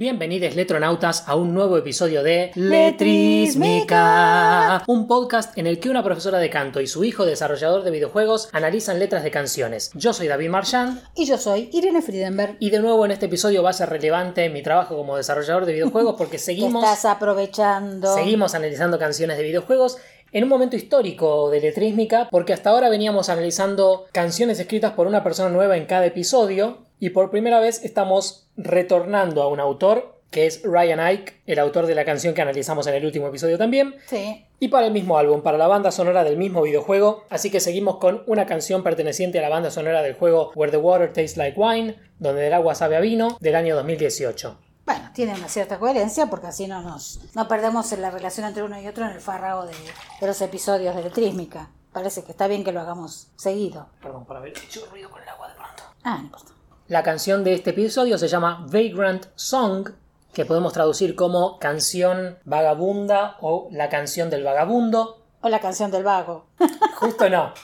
Bienvenidos letronautas a un nuevo episodio de Letrísmica, un podcast en el que una profesora de canto y su hijo desarrollador de videojuegos analizan letras de canciones. Yo soy David Marchand Y yo soy Irene Friedenberg. y de nuevo en este episodio va a ser relevante mi trabajo como desarrollador de videojuegos porque Te seguimos, estás aprovechando. seguimos analizando canciones de videojuegos en un momento histórico de Letrísmica porque hasta ahora veníamos analizando canciones escritas por una persona nueva en cada episodio y por primera vez estamos retornando a un autor que es Ryan Ike, el autor de la canción que analizamos en el último episodio también, Sí. y para el mismo álbum, para la banda sonora del mismo videojuego, así que seguimos con una canción perteneciente a la banda sonora del juego Where the Water Tastes Like Wine, donde el agua sabe a vino, del año 2018. Bueno, tiene una cierta coherencia porque así no nos no perdemos en la relación entre uno y otro en el farrago de, de los episodios de Letrísmica. Parece que está bien que lo hagamos seguido. Perdón por haber hecho ruido con el agua de pronto. Ah, no importa. La canción de este episodio se llama Vagrant Song, que podemos traducir como canción vagabunda o la canción del vagabundo. O la canción del vago. Justo no.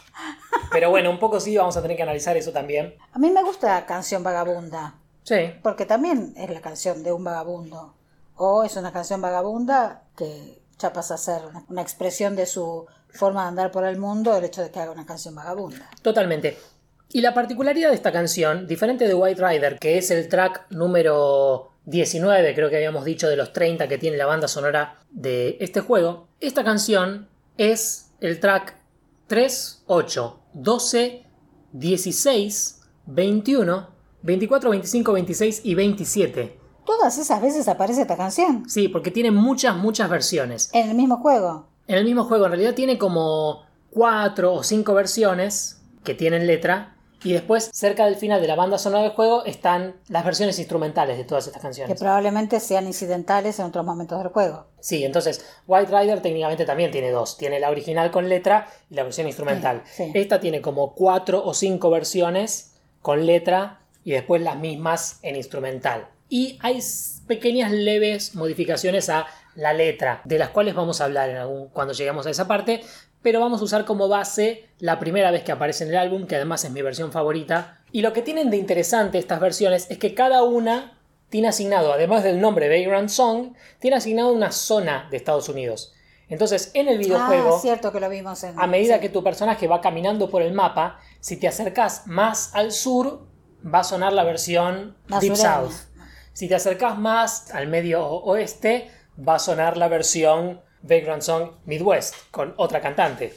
Pero bueno, un poco sí, vamos a tener que analizar eso también. A mí me gusta la canción vagabunda. Sí, Porque también es la canción de un vagabundo. O es una canción vagabunda que ya pasa a ser una, una expresión de su forma de andar por el mundo el hecho de que haga una canción vagabunda. Totalmente. Y la particularidad de esta canción, diferente de White Rider, que es el track número 19, creo que habíamos dicho, de los 30 que tiene la banda sonora de este juego, esta canción es el track 3, 8, 12, 16, 21, 24, 25, 26 y 27. Todas esas veces aparece esta canción. Sí, porque tiene muchas, muchas versiones. En el mismo juego. En el mismo juego, en realidad tiene como 4 o 5 versiones que tienen letra. Y después, cerca del final de la banda sonora del juego, están las versiones instrumentales de todas estas que canciones. probablemente sean incidentales en otros momentos del juego. Sí, entonces White Rider técnicamente también tiene dos. Tiene la original con letra y la versión instrumental. Sí, sí. Esta tiene como 4 o 5 versiones con letra y después las mismas en instrumental. Y hay pequeñas leves modificaciones a la letra, de las cuales vamos a hablar en algún- cuando lleguemos a esa parte, pero vamos a usar como base la primera vez que aparece en el álbum, que además es mi versión favorita. Y lo que tienen de interesante estas versiones es que cada una tiene asignado, además del nombre Vagrant Song, tiene asignado una zona de Estados Unidos. Entonces, en el videojuego, Ah, cierto que lo vimos en. a medida que tu personaje va caminando por el mapa, si te acercas más al sur, va a sonar la versión Deep. South. Si te acercas más al medio oeste, va a sonar la versión Vagrant Song Midwest, con otra cantante.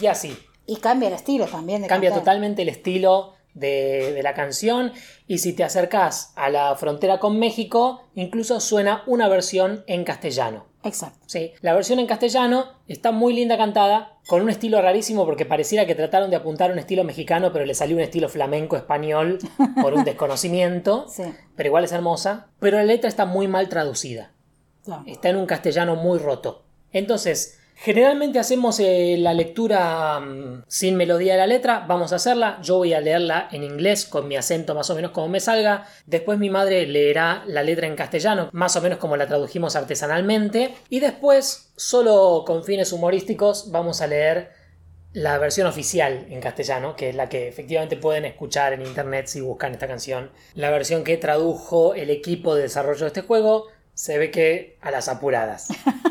Y así. Y cambia el estilo también. De Cambia cantar. totalmente el estilo de, de la canción. Y si te acercas a la frontera con México, incluso suena una versión en castellano. Exacto. Sí, la versión en castellano está muy linda cantada, con un estilo rarísimo porque pareciera que trataron de apuntar un estilo mexicano, pero le salió un estilo flamenco español por un desconocimiento. Sí. Pero igual es hermosa. Pero la letra está muy mal traducida. Claro. Está en un castellano muy roto. Entonces, generalmente hacemos eh, la lectura mm, sin melodía de la letra. Vamos a hacerla. Yo voy a leerla en inglés con mi acento más o menos como me salga. Después mi madre leerá la letra en castellano, más o menos como la tradujimos artesanalmente. Y después, solo con fines humorísticos, vamos a leer la versión oficial en castellano, que es la que efectivamente pueden escuchar en internet si buscan esta canción. La versión que tradujo el equipo de desarrollo de este juego se ve que a las apuradas.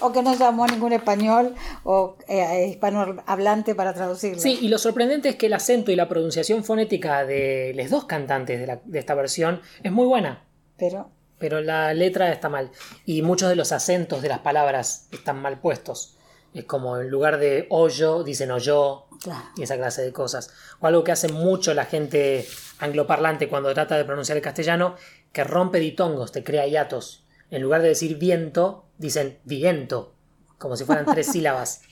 O que no llamó a ningún español o eh, hispanohablante para traducirlo. Sí, y lo sorprendente es que el acento y la pronunciación fonética de los dos cantantes de, la- de esta versión es muy buena, Pero. pero la letra está mal. Y muchos de los acentos de las palabras están mal puestos. Es como en lugar de hoyo, dicen hoyo, Claro. y esa clase de cosas. O algo que hace mucho la gente angloparlante cuando trata de pronunciar el castellano, que rompe ditongos, te crea hiatos. En lugar de decir viento, dicen viento, como si fueran tres sílabas.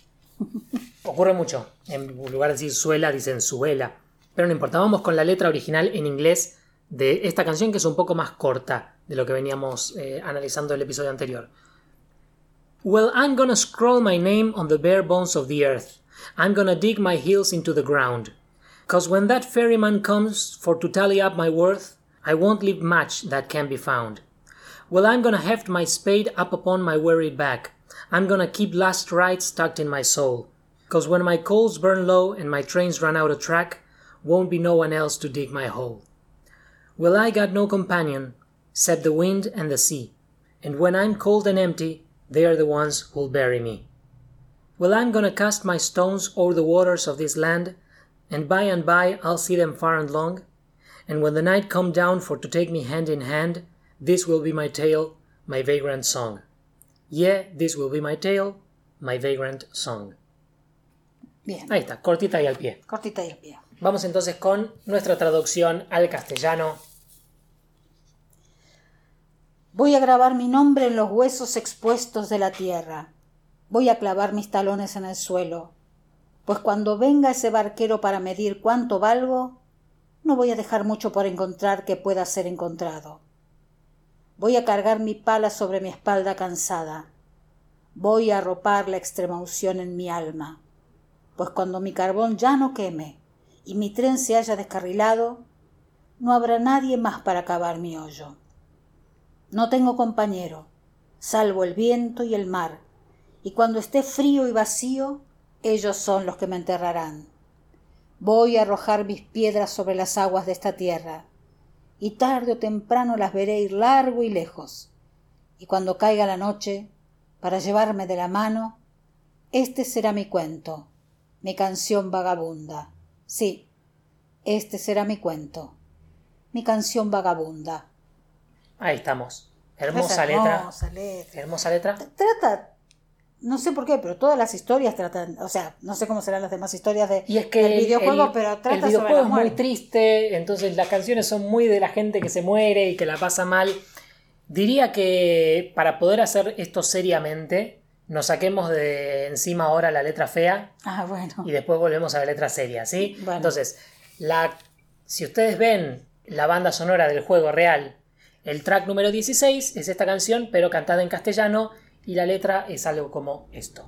Ocurre mucho. En lugar de decir suela, dicen suela. Pero no importa, vamos con la letra original en inglés de esta canción que es un poco más corta de lo que veníamos eh, analizando el episodio anterior. Well, I'm gonna scroll my name on the bare bones of the earth. I'm gonna dig my heels into the ground. Cause when that ferryman comes for to tally up my worth, I won't leave much that can be found. Well, I'm gonna heft my spade up upon my wearied back. I'm gonna keep last rites tucked in my soul. Cause when my coals burn low and my trains run out of track, won't be no one else to dig my hole. Well, I got no companion, except the wind and the sea. And when I'm cold and empty, they are the ones who'll bury me. Well, I'm gonna cast my stones o'er the waters of this land, and by and by I'll see them far and long. And when the night come down for to take me hand in hand, this will be my tale, my vagrant song. Yeah, this will be my tale, my vagrant song. Bien, Ahí está, cortita y al pie. cortita y al pie. Vamos entonces con nuestra traducción al castellano. Voy a grabar mi nombre en los huesos expuestos de la tierra. Voy a clavar mis talones en el suelo. Pues cuando venga ese barquero para medir cuánto valgo, no voy a dejar mucho por encontrar que pueda ser encontrado. Voy a cargar mi pala sobre mi espalda cansada. Voy a arropar la extrema unción en mi alma. Pues cuando mi carbón ya no queme y mi tren se haya descarrilado, no habrá nadie más para cavar mi hoyo. No tengo compañero, salvo el viento y el mar, y cuando esté frío y vacío, ellos son los que me enterrarán. Voy a arrojar mis piedras sobre las aguas de esta tierra, y tarde o temprano las veré ir largo y lejos. Y cuando caiga la noche, para llevarme de la mano, este será mi cuento, mi canción vagabunda. Sí, este será mi cuento, mi canción vagabunda. Ahí estamos. Hermosa letra. Hermosa letra. Hermosa letra. Trata, no sé por qué, pero todas las historias tratan, o sea, no sé cómo serán las demás historias de, Y es que del el- videojuego, el, pero el trata sobre videojuego es muy triste, entonces las canciones son muy de la gente que se muere y que la pasa mal. Diría que para poder hacer esto seriamente, nos saquemos de encima ahora la letra fea Ah, bueno. y después volvemos a la letra seria, ¿sí? Bueno. Entonces, la, si ustedes ven la banda sonora del juego real, el track número 16 es esta canción, pero cantada en castellano, y la letra es algo como esto.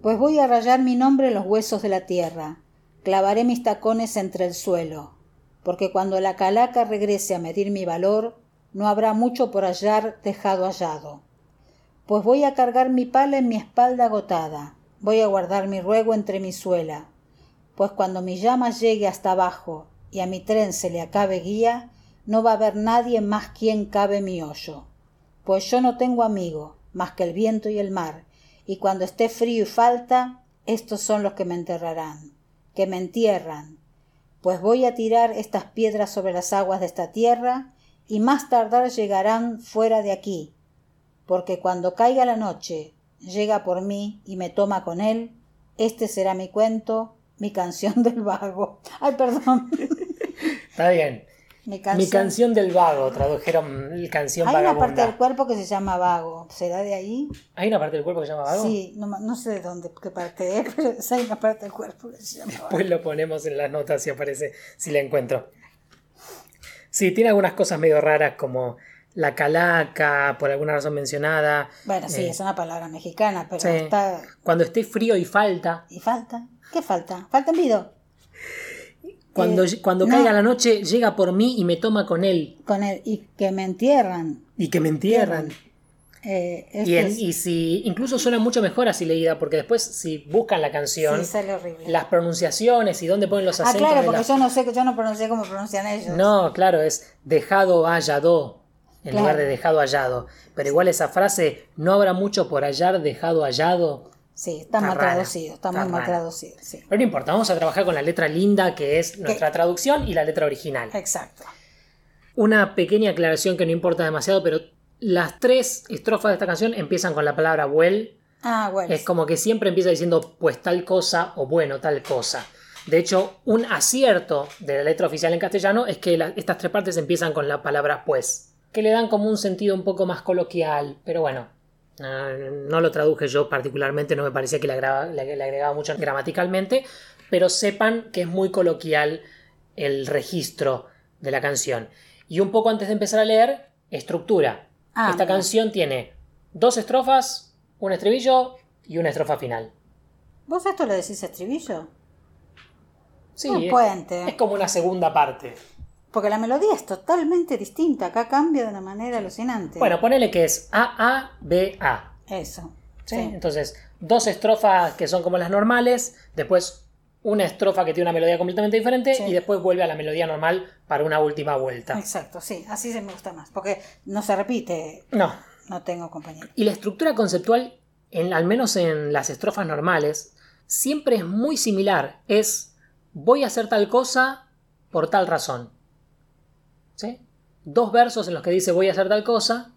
Pues voy a rayar mi nombre en los huesos de la tierra, clavaré mis tacones entre el suelo, porque cuando la calaca regrese a medir mi valor, no habrá mucho por hallar dejado hallado. Pues voy a cargar mi pala en mi espalda agotada, voy a guardar mi ruego entre mi suela, pues cuando mi llama llegue hasta abajo y a mi tren se le acabe guía, no va a haber nadie más quien cabe mi hoyo. Pues yo no tengo amigo, más que el viento y el mar, y cuando esté frío y falta, estos son los que me enterrarán, que me entierran. Pues voy a tirar estas piedras sobre las aguas de esta tierra, y más tardar llegarán fuera de aquí, porque cuando caiga la noche, llega por mí y me toma con él, este será mi cuento, mi canción del vago. Ay, perdón. Está bien. Mi canción. Mi canción del vago, tradujeron el canción Hay una parte del cuerpo que se llama vago. ¿Será de ahí? ¿Hay una parte del cuerpo que se llama vago? Sí, no, no sé de dónde, qué parte es, pero hay una parte del cuerpo que se llama vago. Pues lo ponemos en las notas si aparece, si la encuentro. Sí, tiene algunas cosas medio raras como la calaca, por alguna razón mencionada. Bueno, sí, Eh, es una palabra mexicana, pero sí. está... Cuando esté frío y falta. ¿Y falta? ¿Qué falta? ¿Falta envido? Cuando, Eh, cuando no. caiga la noche, llega por mí y me toma con él. Con el... Y que me entierran. Y que me entierran. Eh, este Y, en- es- y si incluso suena mucho mejor así leída, porque después si buscan la canción, Sí, sale horrible. las pronunciaciones y dónde ponen los ah, acentos. claro, de porque la- yo no sé, yo no pronuncié como pronuncian ellos. No, claro, es dejado hallado en Claro. lugar de dejado hallado. Pero igual esa frase, no habrá mucho por hallar dejado hallado. Sí, está, Está mal rara, traducido, está, está muy mal rara. traducido, sí. Pero no importa, vamos a trabajar con la letra linda que es nuestra traducción y la letra original. Exacto. Una pequeña aclaración que no importa demasiado, pero las tres estrofas de esta canción empiezan con la palabra well. Ah, bueno. Es como que siempre empieza diciendo pues tal cosa o bueno tal cosa. De hecho, un acierto de la letra oficial en castellano es que la- estas tres partes empiezan con la palabra pues, que le dan como un sentido un poco más coloquial, pero bueno, no lo traduje yo particularmente, no me parecía que le agregaba, le- le agregaba mucho gramaticalmente, pero sepan que es muy coloquial el registro de la canción. Y un poco antes de empezar a leer, estructura. Ah, Esta mira. canción tiene dos estrofas, un estribillo y una estrofa final. ¿Vos esto le decís estribillo? Sí, Un es, puente. es como una segunda parte. Porque la melodía es totalmente distinta. Acá cambia de una manera alucinante. Bueno, ponele que es A, A, B, A. Eso. ¿sí? Sí. Entonces, dos estrofas que son como las normales, después una estrofa que tiene una melodía completamente diferente Sí. y después vuelve a la melodía normal para una última vuelta. Exacto, sí, así se me gusta más, porque no se repite, No. no tengo compañero. Y la estructura conceptual, en, al menos en las estrofas normales, siempre es muy similar. Es voy a hacer tal cosa por tal razón. Dos versos en los que dice voy a hacer tal cosa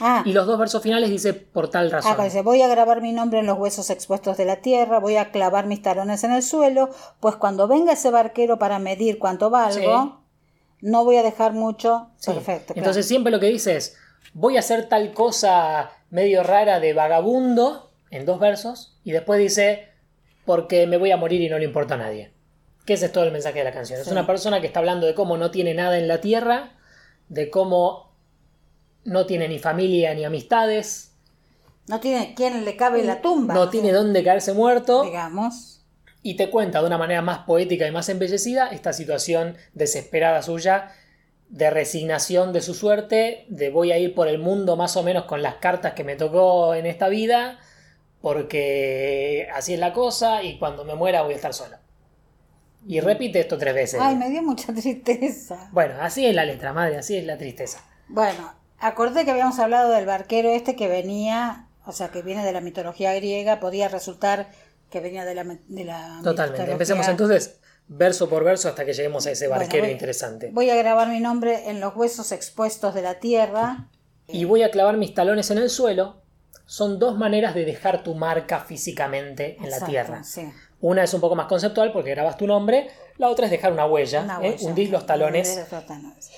Ah, y los dos versos finales dice por tal razón. dice, voy a grabar mi nombre en los huesos expuestos de la tierra, voy a clavar mis talones en el suelo, pues cuando venga ese barquero para medir cuánto valgo, no voy a dejar mucho. Sí. Perfecto. claro. Entonces siempre lo que dice es, voy a hacer tal cosa medio rara de vagabundo en dos versos y después dice, porque me voy a morir y no le importa a nadie. Que ese es todo el mensaje de la canción. Es una persona que está hablando de cómo no tiene nada en la tierra, de cómo no tiene ni familia ni amistades, no tiene quien le cabe en la tumba. no tiene dónde caerse muerto Digamos. y te cuenta de una manera más poética y más embellecida esta situación desesperada suya de resignación de su suerte, de voy a ir por el mundo más o menos con las cartas que me tocó en esta vida, porque así es la cosa y cuando me muera voy a estar solo. Y repite esto tres veces. Ay, me dio mucha tristeza. Bueno, así es la letra, madre, así es la tristeza. Bueno, acordé que habíamos hablado del barquero este que venía, o sea, que viene de la mitología griega, podía resultar que venía de la, de la Totalmente. mitología- Empecemos entonces verso por verso hasta que lleguemos a ese Bueno, barquero voy- interesante. Voy a grabar mi nombre en los huesos expuestos de la tierra. y voy a clavar mis talones en el suelo, son dos maneras de dejar tu marca físicamente en la tierra. sí. Una es un poco más conceptual porque grabas tu nombre, la otra es dejar una huella, Una ¿eh? huella. hundir los talones. Hundir los talones.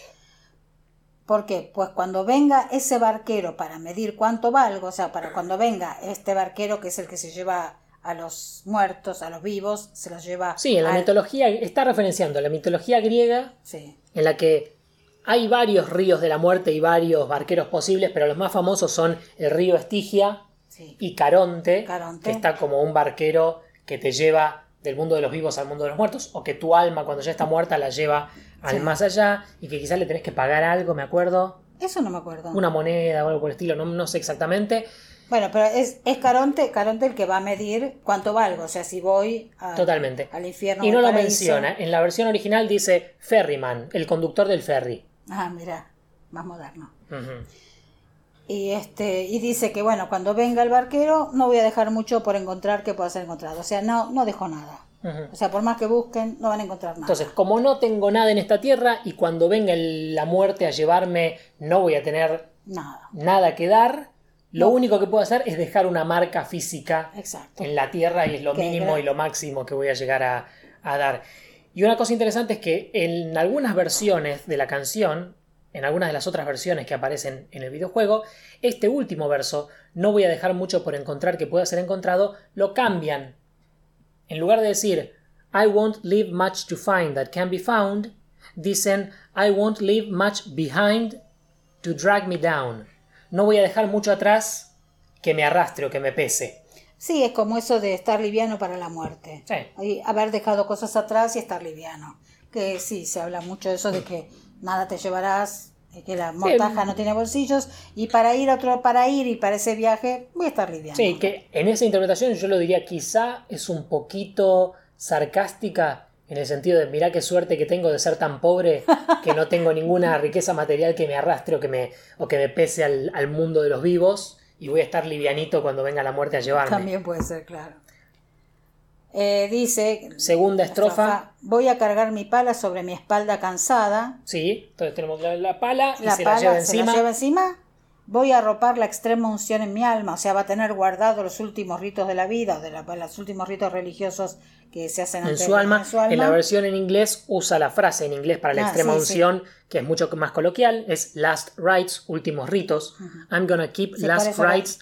¿Por qué? Pues cuando venga ese barquero para medir cuánto valgo, o sea, para cuando venga este barquero que es el que se lleva a los muertos, a los vivos, se los lleva Sí, en la al- mitología, está referenciando a la mitología griega, Sí, en la que hay varios ríos de la muerte y varios barqueros posibles, pero los más famosos son el río Estigia sí. y Caronte, Caronte. que está como un barquero que te lleva del mundo de los vivos al mundo de los muertos, o que tu alma cuando ya está muerta la lleva al Sí. más allá, y que quizás le tenés que pagar algo, me acuerdo, Eso no me acuerdo. una moneda o algo por el estilo, no, no sé exactamente. Bueno, pero es, es Caronte, Caronte el que va a medir cuánto valgo, o sea, si voy a- Totalmente. al infierno Y no lo menciona. En la versión original dice ferryman, el conductor del ferry. Ah, mira, más moderno. Y este y dice que bueno, cuando venga el barquero no voy a dejar mucho por encontrar que pueda ser encontrado, o sea, no no dejo nada. O sea, por más que busquen, no van a encontrar nada. Entonces, como no tengo nada en esta tierra y cuando venga el- la muerte a llevarme no voy a tener nada. nada que dar, lo único que puedo hacer es dejar una marca física Exacto. en la tierra y es lo mínimo y lo máximo que voy a llegar a, a dar. Y una cosa interesante es que en algunas versiones de la canción, en algunas de las otras versiones que aparecen en el videojuego, este último verso, no voy a dejar mucho por encontrar que pueda ser encontrado, lo cambian. En lugar de decir I won't leave much to find that can be found, dicen I won't leave much behind to drag me down. No voy a dejar mucho atrás que me arrastre o que me pese. Sí, es como eso de estar liviano para la muerte. Sí. Y haber dejado cosas atrás y estar liviano. Que sí, se habla mucho de eso de que nada te llevarás, y que la mortaja no tiene bolsillos y para ir a otro para ir y para ese viaje voy a estar liviano. Sí, que en esa interpretación yo lo diría quizá es un poquito sarcástica en el sentido de mirá qué suerte que tengo de ser tan pobre que no tengo ninguna riqueza material que me arrastre o que me, o que me pese al, al mundo de los vivos y voy a estar livianito cuando venga la muerte a llevarme. También puede ser, claro. Eh, dice, Segunda estrofa. voy a cargar mi pala sobre mi espalda cansada. Sí, entonces tenemos la, la pala y La se pala la lleva se encima. la lleva encima. Voy a arropar la extrema unción en mi alma, o sea, va a tener guardado los últimos ritos de la vida, o de la- los últimos ritos religiosos que se hacen en su, alma, en su alma. en la versión en inglés usa la frase en inglés para la Ah, extrema sí, unción, que es mucho más coloquial, es last rites, últimos ritos. I'm gonna keep Sí, last rites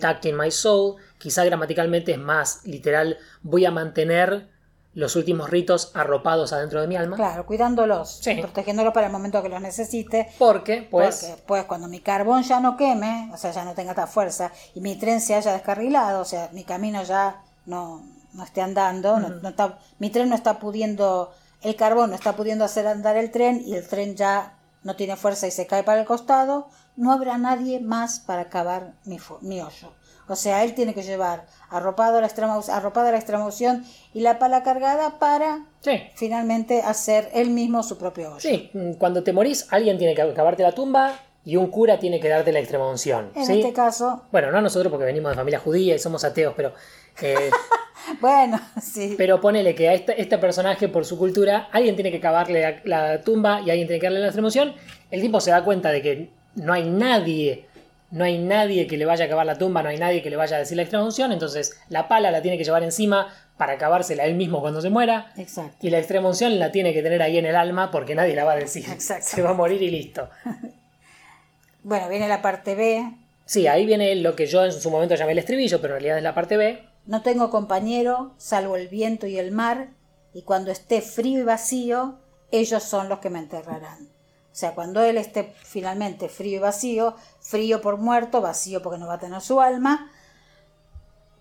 tucked in my soul. Quizá gramaticalmente es más literal, voy a mantener los últimos ritos arropados adentro de mi alma. Claro, cuidándolos, Sí. protegiéndolos para el momento que los necesite. Porque, pues, Porque pues cuando mi carbón ya no queme, o sea, ya no tenga tanta fuerza, y mi tren se haya descarrilado, o sea, mi camino ya no, no esté andando, no- no está, mi tren no está pudiendo, el carbón no está pudiendo hacer andar el tren y el tren ya no tiene fuerza y se cae para el costado, no habrá nadie más para cavar mi, mi hoyo. O sea, él tiene que llevar arropado a la extrema, arropada la extrema unción y la pala cargada para finalmente hacer él mismo su propio hoyo. Sí, cuando te morís, alguien tiene que cavarte la tumba y un cura tiene que darte la extrema unción. En este caso. Bueno, no nosotros porque venimos de familia judía y somos ateos, pero. Eh, bueno, sí. Pero ponele que a este, este, personaje, por su cultura, alguien tiene que cavarle la, tumba y alguien tiene que darle la extrema unción. El tipo se da cuenta de que no hay nadie no hay nadie que le vaya a cavar la tumba, no hay nadie que le vaya a decir la extrema unción, entonces la pala la tiene que llevar encima para acabársela él mismo cuando se muera. Exacto. Y la extrema unción la tiene que tener ahí en el alma porque nadie la va a decir. Exacto. Se va a morir y listo. bueno, viene la parte B. Sí, ahí viene lo que yo en su momento llamé el estribillo, pero en realidad es la parte B. No tengo compañero, salvo el viento y el mar, y cuando esté frío y vacío, ellos son los que me enterrarán. O sea, cuando él esté finalmente frío y vacío, frío por muerto, vacío porque no va a tener su alma,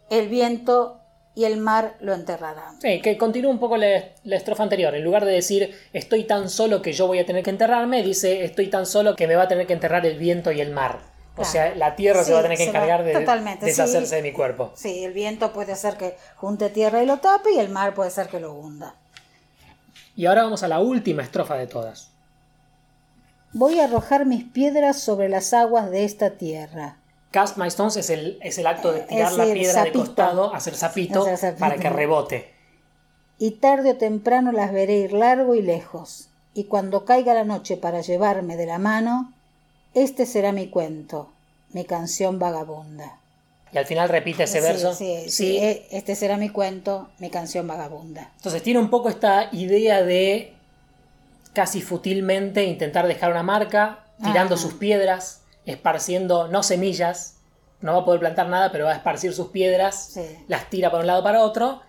el viento y el mar lo enterrarán. Sí, que continúa un poco la, estrofa anterior. En lugar de decir estoy tan solo que yo voy a tener que enterrarme, dice estoy tan solo que me va a tener que enterrar el viento y el mar. O sea, la tierra se va a tener que encargar de deshacerse de mi cuerpo. Sí, el viento puede hacer que junte tierra y lo tape y el mar puede ser que lo hunda. Y ahora vamos a la última estrofa de todas. Voy a arrojar mis piedras sobre las aguas de esta tierra. Cast my stones es el, es el acto de tirar la piedra de costado, hacer sapito, para que rebote. Y tarde o temprano las veré ir largo y lejos. Y cuando caiga la noche para llevarme de la mano, este será mi cuento, mi canción vagabunda. Y al final repite ese verso. Sí, sí, e, este será mi cuento, mi canción vagabunda. Entonces tiene un poco esta idea de casi fútilmente intentar dejar una marca, tirando sus piedras, esparciendo, no semillas, no va a poder plantar nada, pero va a esparcir sus piedras, las tira para un lado para otro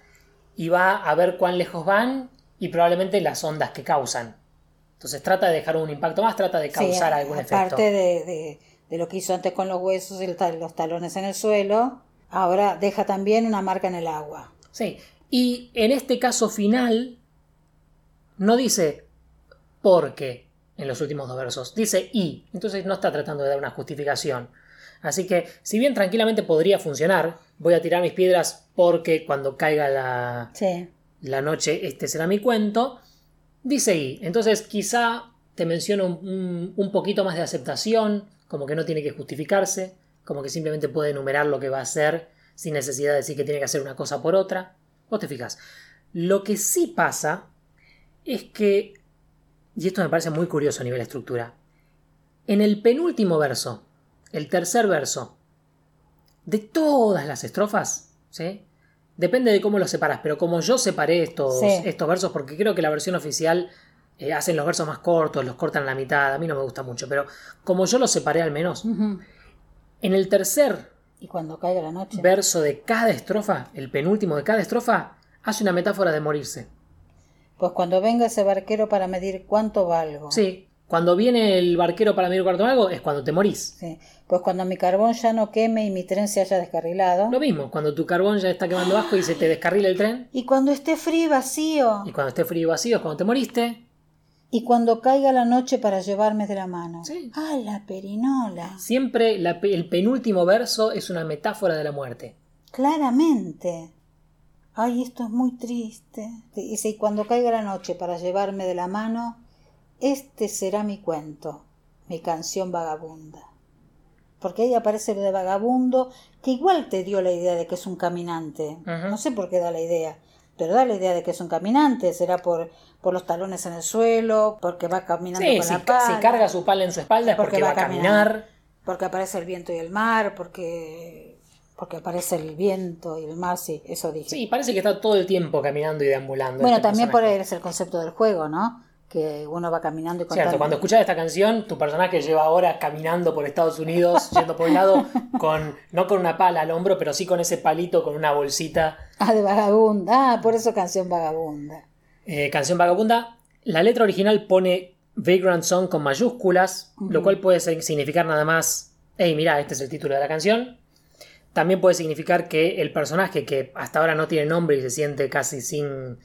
y va a ver cuán lejos van y probablemente las ondas que causan. Entonces trata de dejar un impacto más, trata de causar algún efecto. Aparte de, de, lo que hizo antes con los huesos y los talones en el suelo, ahora deja también una marca en el agua. Sí, y en este caso final no dice porque en los últimos dos versos. Dice y, entonces no está tratando de dar una justificación. Así que, si bien tranquilamente podría funcionar, voy a tirar mis piedras porque cuando caiga la, la noche este será mi cuento, dice y. Entonces quizá te menciono un, un, poquito más de aceptación, como que no tiene que justificarse, como que simplemente puede enumerar lo que va a hacer sin necesidad de decir que tiene que hacer una cosa por otra. Vos te fijas. Lo que sí pasa es que y esto me parece muy curioso a nivel de estructura, en el penúltimo verso, el tercer verso, de todas las estrofas, ¿sí? Depende de cómo los separas, pero como yo separé estos, estos versos, porque creo que la versión oficial eh, hacen los versos más cortos, los cortan a la mitad, a mí no me gusta mucho, pero como yo los separé al menos, en el tercer y cuando caiga la noche. verso de cada estrofa, el penúltimo de cada estrofa, hace una metáfora de morirse. Pues cuando venga ese barquero para medir cuánto valgo. Sí, cuando viene el barquero para medir cuánto valgo es cuando te morís. Sí, pues cuando mi carbón ya no queme y mi tren se haya descarrilado. Lo mismo, cuando tu carbón ya está quemando bajo y se te descarrila el tren. Y cuando esté frío y vacío. Y cuando esté frío y vacío es cuando te moriste. Y cuando caiga la noche para llevarme de la mano. Sí. Ah, la perinola. Siempre el penúltimo verso es una metáfora de la muerte. Claramente ay, esto es muy triste. Dice, y cuando caiga la noche para llevarme de la mano, este será mi cuento, mi canción vagabunda. Porque ahí aparece lo de vagabundo, que igual te dio la idea de que es un caminante. No sé por qué da la idea, pero da la idea de que es un caminante. Será por, por los talones en el suelo, porque va caminando con la pala. Si carga su pala en su espalda es porque, va, a caminar. Porque aparece el viento y el mar, porque porque aparece el viento y el mar, sí, eso dije. Sí, parece que está todo el tiempo caminando y deambulando. Bueno, este también por es el concepto del juego, ¿no? Que uno va caminando y contando. Cierto, cuando escuchas esta canción, tu personaje lleva horas caminando por Estados Unidos, yendo por un lado, con, no con una pala al hombro, pero sí con ese palito, con una bolsita. Ah, de vagabunda. Ah, por eso canción vagabunda. Eh, canción vagabunda. La letra original pone Vagrant Song con mayúsculas, lo cual puede significar nada más, hey, mira, este es el título de la canción. También puede significar que el personaje que hasta ahora no tiene nombre y se siente casi sin,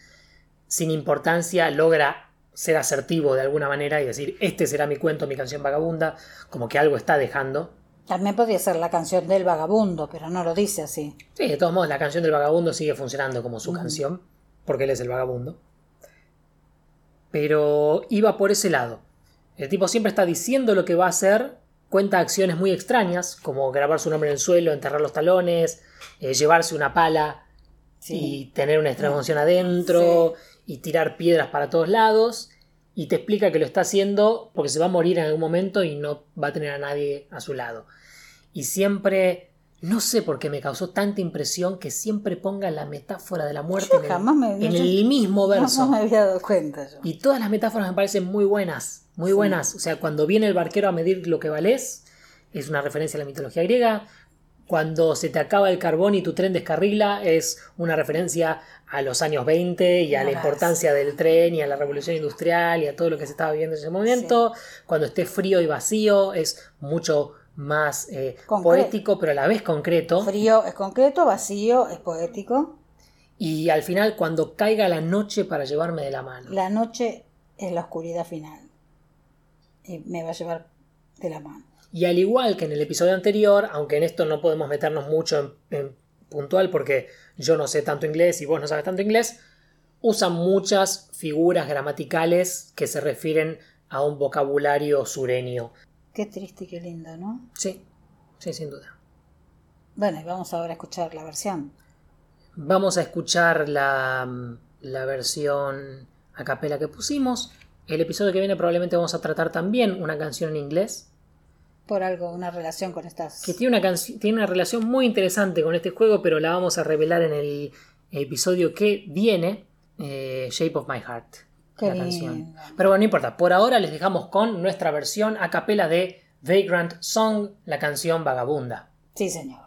sin importancia logra ser asertivo de alguna manera y decir, este será mi cuento, mi canción vagabunda, como que algo está dejando. También podría ser la canción del vagabundo, pero no lo dice así. Sí, de todos modos, la canción del vagabundo sigue funcionando como su canción, porque él es el vagabundo. Pero iba por ese lado. El tipo siempre está diciendo lo que va a hacer, cuenta acciones muy extrañas, como grabar su nombre en el suelo, enterrar los talones, eh, llevarse una pala y tener una extremaunción adentro y tirar piedras para todos lados. Y te explica que lo está haciendo porque se va a morir en algún momento y no va a tener a nadie a su lado. Y siempre, no sé por qué me causó tanta impresión que siempre ponga la metáfora de la muerte Yo en, el, jamás me- en yo- el mismo verso. No me había dado cuenta yo. Y todas las metáforas me parecen muy buenas, muy buenas. O sea, cuando viene el barquero a medir lo que valés, es una referencia a la mitología griega. Cuando se te acaba el carbón y tu tren descarrila, es una referencia a los años 20 y a la importancia del tren y a la revolución industrial y a todo lo que se estaba viviendo en ese momento. Cuando esté frío y vacío, es mucho más eh, poético, pero a la vez concreto. Frío es concreto, vacío es poético. Y al final, cuando caiga la noche para llevarme de la mano. La noche es la oscuridad final. Y me va a llevar de la mano. Y al igual que en el episodio anterior, aunque en esto no podemos meternos mucho en, en puntual porque yo no sé tanto inglés y vos no sabes tanto inglés, usan muchas figuras gramaticales que se refieren a un vocabulario sureño. Qué triste y qué lindo, ¿no? Sí, sí, sin duda. Bueno, y vamos ahora a escuchar la versión. Vamos a escuchar la, la versión a capela que pusimos. El episodio que viene probablemente vamos a tratar también una canción en inglés. Por algo, una relación con estas. que tiene una, tiene una relación muy interesante con este juego, pero la vamos a revelar en el episodio que viene, eh, Shape of My Heart. Qué la canción. Pero bueno, no importa, por ahora les dejamos con nuestra versión a capela de Vagrant Song, la canción vagabunda. Sí, señor.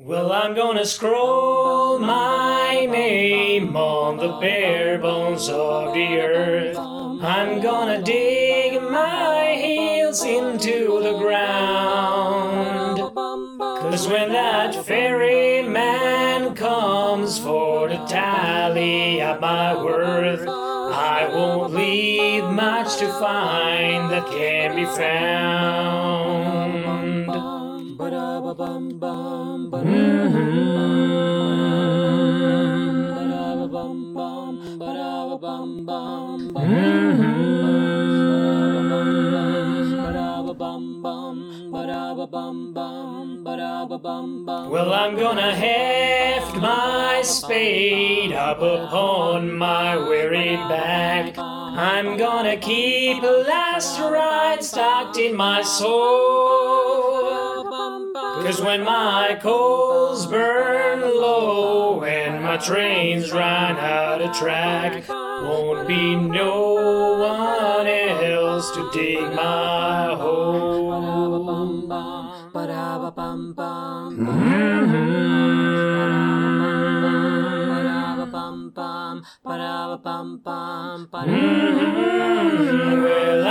Well, I'm gonna scroll my name on the bare bones of the earth. I'm gonna dig my heels into the ground. Cause when that ferryman comes for to tally up my worth, I won't leave much to find that can be found. Well, I'm gonna heft my spade up upon my wearied back. I'm gonna keep last ride stocked in my soul. Cause when my coals burn low and my trains run out of track, won't be no one else to dig my hole. Mm-hmm. Mm-hmm. Mm-hmm. Well, I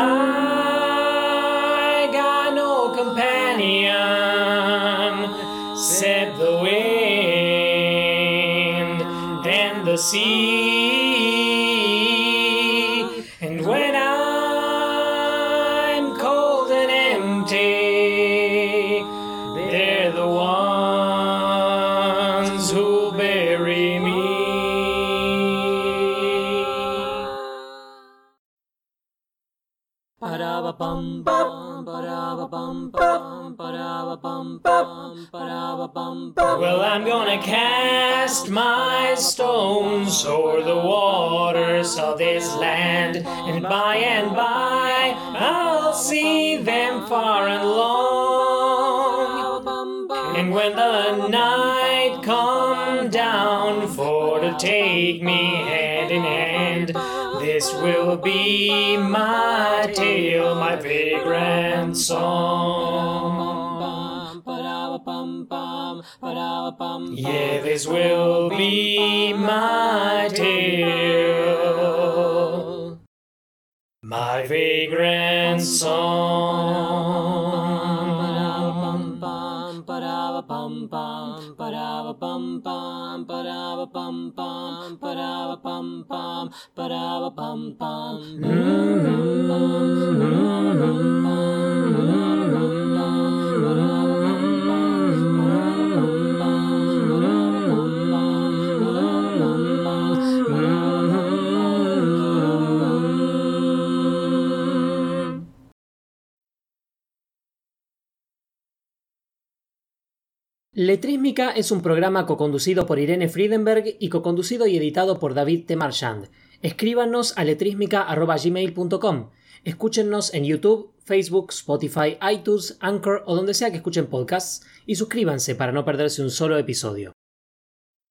Well, I'm gonna cast my stones o'er the waters of this land, and by and by I'll see them far and long. And when the night come down for to take me hand in hand, this will be my tale, my vagrant song. Yeah, this will be my tale, my vagrant song. bum bum, ba da ba bum bum, ba da ba bum bum, ba da ba bum bum, ba da ba bum bum. Letrísmica es un programa co-conducido por Irene Friedenberg y co-conducido y editado por David T. Marchand. Escríbanos a letrísmica.gmail.com. Escúchennos en YouTube, Facebook, Spotify, iTunes, Anchor o donde sea que escuchen podcasts y suscríbanse para no perderse un solo episodio.